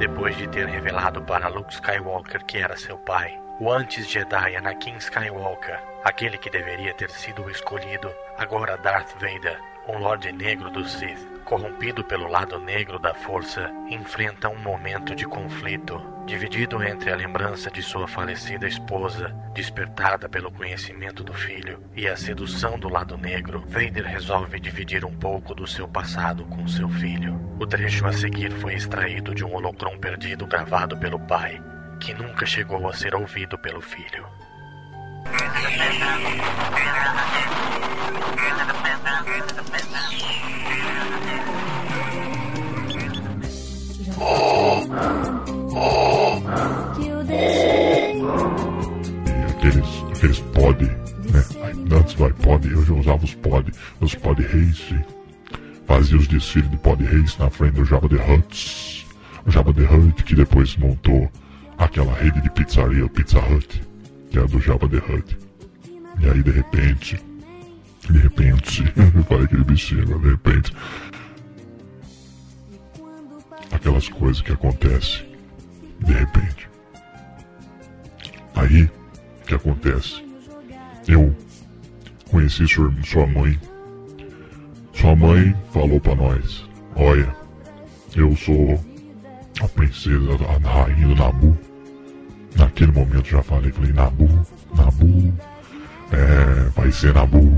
Depois de ter revelado para Luke Skywalker que era seu pai, o antes Jedi Anakin Skywalker, aquele que deveria ter sido o escolhido, agora Darth Vader, um Lorde Negro do Sith, corrompido pelo lado negro da Força, enfrenta um momento de conflito, dividido entre a lembrança de sua falecida esposa, despertada pelo conhecimento do filho, e a sedução do lado negro. Vader resolve dividir um pouco do seu passado com seu filho. O trecho a seguir foi extraído de um holocron perdido gravado pelo pai, que nunca chegou a ser ouvido pelo filho. eu já usava os pod, os pod race, fazia os desfiles de pod race na frente do Java The Huts, o Java The Hut que depois montou aquela rede de pizzaria, o Pizza Hut, que é do Java The Hut. E aí de repente, de repente, eu falei aquele bichinho, mas de repente, aquelas coisas que acontecem de repente. Aí, o que acontece? Eu conheci sua, mãe. Sua mãe falou pra nós: Olha, eu sou a princesa, a rainha do Nabu. Naquele momento já falei, falei, Nabu, Nabu, é, vai ser Nabu.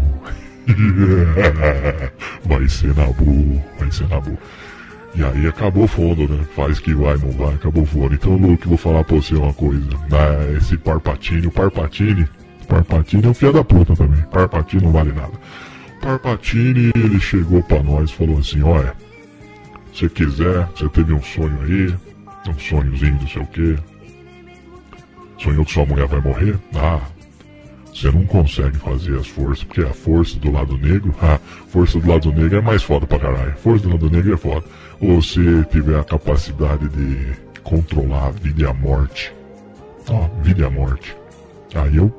vai ser Nabu, vai ser Nabu. E aí acabou fundo, né? Faz que vai, não vai, acabou fundo. Então, Luke, vou falar pra você uma coisa. Ah, esse Parpatine, o Parpatine, Parpatine é um filho da puta também. Parpatine não vale nada. Parpatine, ele chegou pra nós e falou assim, olha, se quiser, você teve um sonho aí, um sonhozinho, não sei o quê. Sonhou que sua mulher vai morrer? Ah, você não consegue fazer as forças, porque a força do lado negro, a força do lado negro é mais foda pra caralho. Força do lado negro é foda. Ou você tiver a capacidade de controlar a vida e a morte. Ó, vida e a morte. Aí eu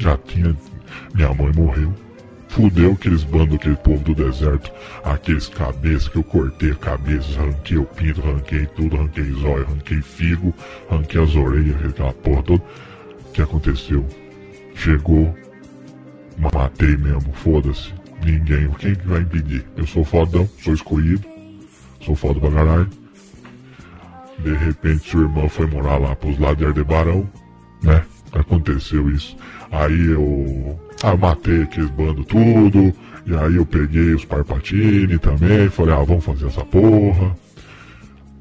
já tinha. Minha mãe morreu. Fudeu aqueles bandos, aquele povo do deserto, aqueles cabeças que eu cortei a cabeça, arranquei o pinto, arranquei tudo, arranquei zóio, arranquei figo, arranquei as orelhas, aquela porra toda. O que aconteceu? Chegou, matei mesmo, foda-se. Ninguém, quem que vai impedir? Eu sou fodão, sou escolhido, sou foda pra caralho. De repente sua irmã foi morar lá pros lados de Ardebarão, né? Aconteceu isso. Aí eu. Ah, matei aqueles bandos tudo. E aí eu peguei os Parpatini também. Falei, ah, vamos fazer essa porra.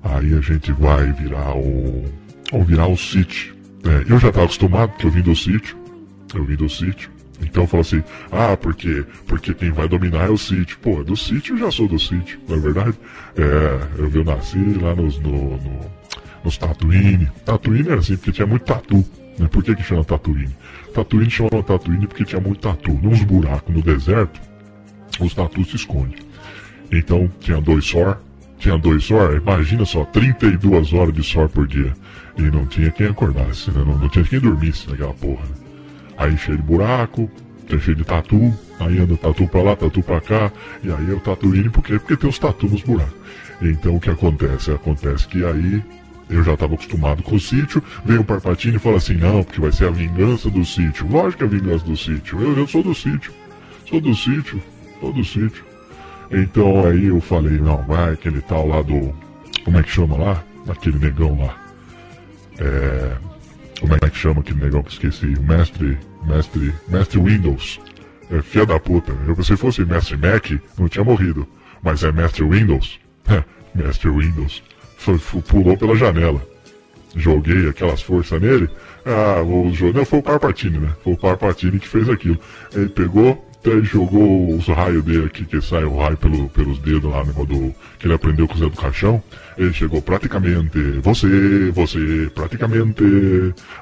Aí a gente vai virar o. Vamos virar o sítio. É, eu já tava acostumado, porque eu vim do sítio. Eu vim do sítio. Então eu falo assim, ah, porque, porque quem vai dominar é o sítio. Pô, do sítio eu já sou do sítio, não é verdade? É, eu, eu nasci lá nos, no, no, nos Tatooine. Tatooine era assim, porque tinha muito tatu. Né? Por que, que chama Tatooine? Tatooine chama Tatooine porque tinha muito tatu. Nos buracos no deserto, os tatus se escondem. Então tinha dois sor, tinha dois sor, imagina só, 32 horas de sor por dia. E não tinha quem acordasse, né? não, não tinha quem dormisse naquela porra. Né? Aí cheio de buraco, tem cheio de tatu, aí anda tatu pra lá, tatu pra cá, e aí é o Tatooine, por quê? Porque tem os tatu nos buracos. Então o que acontece? Acontece que aí eu já estava acostumado com o sítio, veio o Parpatini e fala assim, não, porque vai ser a vingança do sítio. Lógico que é a vingança do sítio, eu, eu sou do sítio, sou do sítio, sou do sítio. Então aí eu falei, não, vai aquele tal lá do. Como é que chama lá? Aquele negão lá. É. Como é que chama aquele negão que esqueci? O mestre. Mestre. Mestre Windows. É filha da puta. Eu, se fosse mestre Mac, não tinha morrido. Mas é mestre Windows. mestre Windows. Pulou pela janela. joguei aquelas forças nele. Ah, o não foi o Parpatini, né? Foi o Parpatini que fez aquilo. Ele pegou, até jogou os raios dele aqui, que sai o raio pelo, pelos dedos lá, no do, que ele aprendeu com o Zé do Caixão. Ele chegou praticamente, você, você, praticamente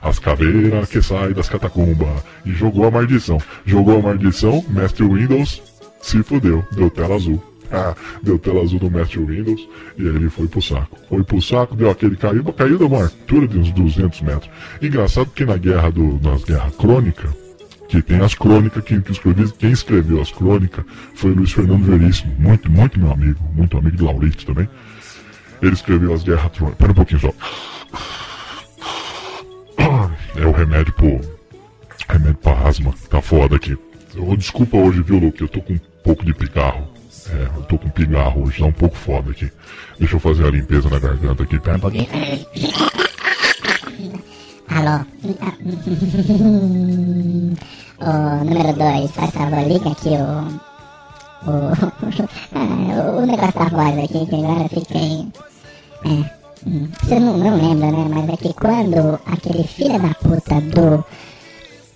as caveiras que saem das catacumbas. E jogou a maldição. Jogou a maldição, mestre Windows se fudeu, deu tela azul. Ah, deu tela azul do mestre Windows e aí ele foi pro saco. Foi pro saco, deu aquele caiu, caiu de uma altura de uns 200 metros. Engraçado que na guerra do, nas guerras crônicas, que tem as crônicas, quem, quem escreveu as crônicas foi Luiz Fernando Veríssimo, muito, muito meu amigo, muito amigo de Laurito também. Ele escreveu as guerras crônicas. Pera um pouquinho só. É o remédio pro. Remédio pra asma. Tá foda aqui. Oh, desculpa hoje, viu, Luke? Eu tô com um pouco de pigarro. É, eu tô com pigarro hoje, tá um pouco foda aqui. Deixa eu fazer a limpeza na garganta aqui, pera um pouquinho. Alô? o número 2, faz favor, liga aqui o. O, o negócio da voz aqui, que agora fiquei. É. Hum, você não, não lembra, né? Mas é que quando aquele filho da puta do.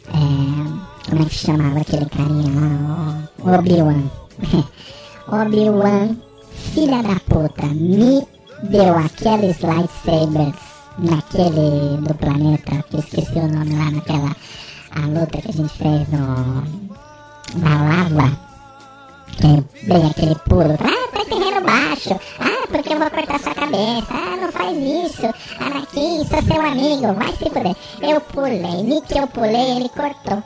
É, como é que chamava aquele carinha lá? O Obi-Wan. Obi-Wan, filha da puta, me deu aqueles lightsabers naquele do planeta, que eu esqueci o nome lá naquela a luta que a gente fez no na lava. Que bem aquele pulo. Ah, tá terreno baixo. Ah, porque eu vou cortar sua cabeça. Ah, não faz isso. Anakin, sou seu amigo. Vai se fuder. Eu pulei. Nem que eu pulei, ele cortou.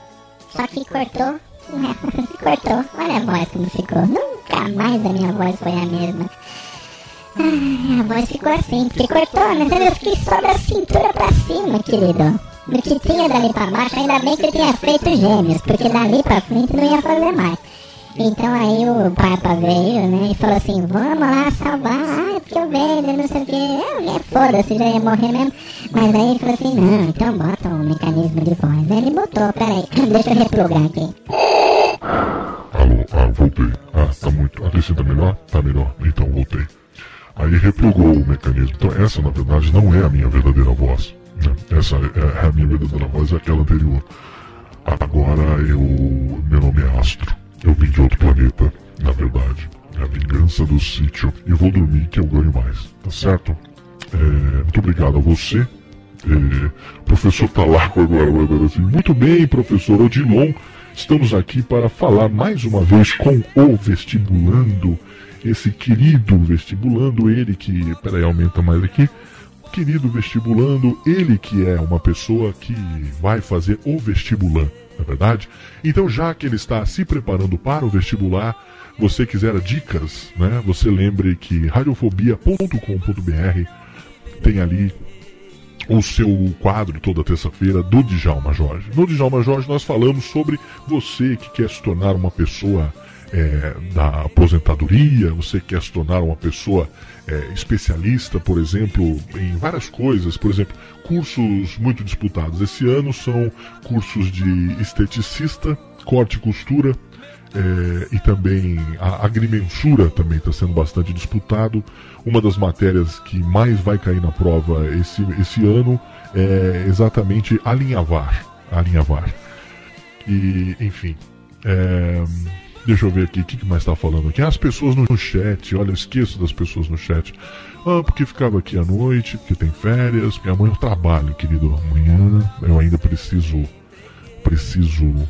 Só que cortou. cortou. Olha a voz como ficou. Nunca mais a minha voz foi a mesma. Ah, a voz ficou assim, porque cortou, mas eu fiquei só da cintura pra cima, querido. Do que tinha dali pra baixo, ainda bem que eu tinha feito gêmeos, porque dali pra frente não ia fazer mais. Então aí o Papa veio, né, e falou assim, vamos lá salvar, ah, porque eu vejo, não sei o que, eu, foda-se, já ia morrer mesmo. Mas aí ele falou assim, não, então bota o mecanismo de voz. Aí ele botou, peraí, deixa eu replugar aqui. Alô, ah, voltei. Ah, tá muito, a assim tá melhor? Tá melhor, então voltei. Aí replugou o mecanismo. Então essa, na verdade, não é a minha verdadeira voz. Né? Essa é a minha verdadeira voz, é aquela anterior. Agora eu, meu nome é Astro. Eu vim de outro planeta, na verdade. É a vingança do sítio. E vou dormir que eu ganho mais. Tá certo? É, muito obrigado a você. É, professor Talaco agora mandando assim. Muito bem, professor Odilon. Estamos aqui para falar mais uma vez com o vestibulando. Esse querido vestibulando, ele que. Peraí, aumenta mais aqui querido vestibulando, ele que é uma pessoa que vai fazer o vestibular na é verdade? Então, já que ele está se preparando para o vestibular, você quiser dicas, né? Você lembre que radiofobia.com.br tem ali o seu quadro toda terça-feira do Djalma Jorge. No Djalma Jorge nós falamos sobre você que quer se tornar uma pessoa é, da aposentadoria, você quer se tornar uma pessoa é, especialista, por exemplo, em várias coisas, por exemplo, cursos muito disputados esse ano são cursos de esteticista, corte e costura, é, e também a agrimensura também está sendo bastante disputado. Uma das matérias que mais vai cair na prova esse, esse ano é exatamente alinhavar. alinhavar. E, enfim. É, Deixa eu ver aqui o que, que mais está falando aqui. As pessoas no chat, olha, eu esqueço das pessoas no chat. Ah, porque ficava aqui à noite, porque tem férias, porque amanhã eu trabalho, querido. Amanhã eu ainda preciso preciso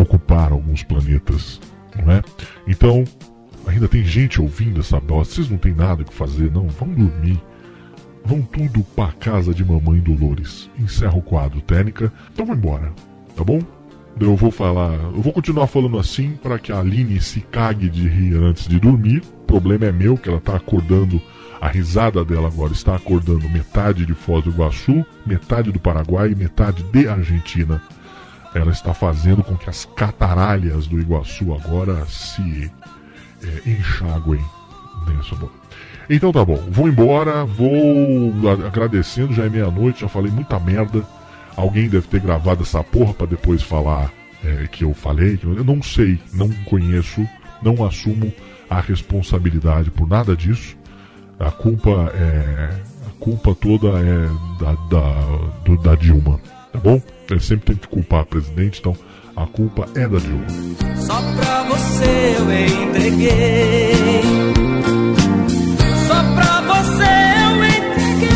ocupar alguns planetas, não é? Então, ainda tem gente ouvindo essa bosta. Vocês não tem nada que fazer, não? Vão dormir. Vão tudo pra casa de mamãe Dolores. Encerra o quadro, técnica. Então vou embora, tá bom? Eu vou falar, eu vou continuar falando assim para que a Aline se cague de rir antes de dormir. O problema é meu, que ela tá acordando, a risada dela agora está acordando metade de Foz do Iguaçu, metade do Paraguai e metade de Argentina. Ela está fazendo com que as cataralhas do Iguaçu agora se é, enxaguem nessa Então tá bom, vou embora, vou agradecendo, já é meia-noite, já falei muita merda. Alguém deve ter gravado essa porra para depois falar é, que eu falei. Que eu não sei, não conheço, não assumo a responsabilidade por nada disso. A culpa é. A culpa toda é da, da, do, da Dilma, tá bom? Ele sempre tem que culpar a presidente, então a culpa é da Dilma. Só pra você eu entreguei. Só pra você eu entreguei.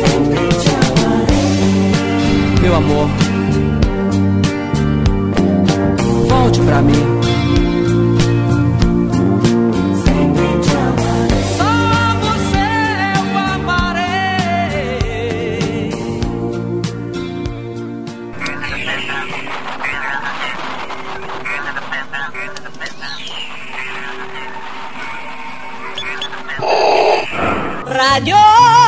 Sempre te amarei. Meu amor, volte pra mim. mayor.